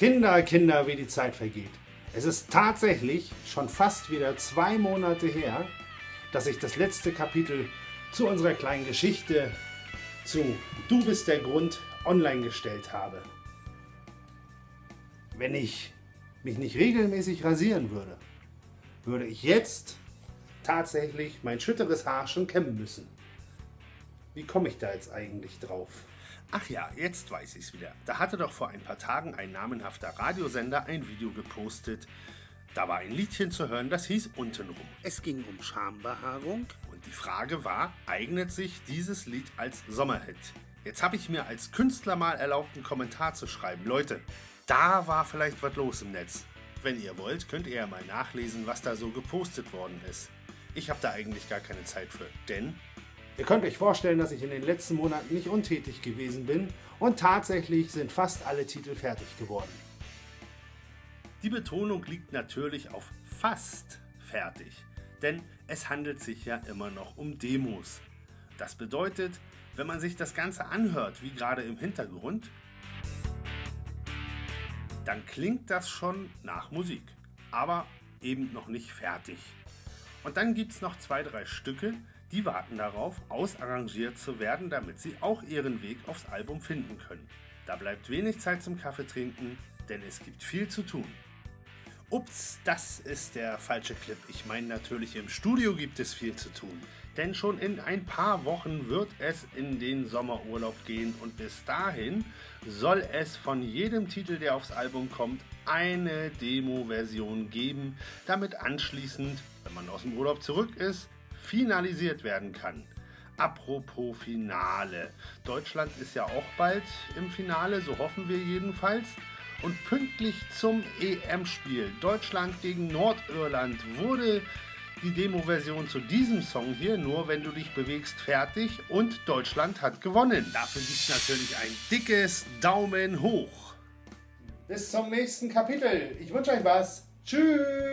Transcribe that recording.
Kinder, Kinder, wie die Zeit vergeht. Es ist tatsächlich schon fast wieder zwei Monate her, dass ich das letzte Kapitel zu unserer kleinen Geschichte zu Du bist der Grund online gestellt habe. Wenn ich mich nicht regelmäßig rasieren würde, würde ich jetzt tatsächlich mein schütteres Haar schon kämmen müssen. Wie komme ich da jetzt eigentlich drauf? Ach ja, jetzt weiß ich's wieder. Da hatte doch vor ein paar Tagen ein namenhafter Radiosender ein Video gepostet. Da war ein Liedchen zu hören, das hieß Untenrum. Es ging um Schambehaarung und die Frage war, eignet sich dieses Lied als Sommerhit? Jetzt habe ich mir als Künstler mal erlaubt, einen Kommentar zu schreiben. Leute, da war vielleicht was los im Netz. Wenn ihr wollt, könnt ihr ja mal nachlesen, was da so gepostet worden ist. Ich habe da eigentlich gar keine Zeit für, denn Ihr könnt euch vorstellen, dass ich in den letzten Monaten nicht untätig gewesen bin und tatsächlich sind fast alle Titel fertig geworden. Die Betonung liegt natürlich auf fast fertig, denn es handelt sich ja immer noch um Demos. Das bedeutet, wenn man sich das Ganze anhört, wie gerade im Hintergrund, dann klingt das schon nach Musik, aber eben noch nicht fertig. Und dann gibt es noch zwei, drei Stücke, die warten darauf, ausarrangiert zu werden, damit sie auch ihren Weg aufs Album finden können. Da bleibt wenig Zeit zum Kaffee trinken, denn es gibt viel zu tun. Ups, das ist der falsche Clip. Ich meine natürlich, im Studio gibt es viel zu tun. Denn schon in ein paar Wochen wird es in den Sommerurlaub gehen und bis dahin soll es von jedem Titel, der aufs Album kommt, eine Demo-Version geben, damit anschließend, wenn man aus dem Urlaub zurück ist, finalisiert werden kann. Apropos Finale. Deutschland ist ja auch bald im Finale, so hoffen wir jedenfalls. Und pünktlich zum EM-Spiel Deutschland gegen Nordirland wurde die Demo-Version zu diesem Song hier, nur wenn du dich bewegst, fertig und Deutschland hat gewonnen. Dafür gibt es natürlich ein dickes Daumen hoch. Bis zum nächsten Kapitel. Ich wünsche euch was. Tschüss.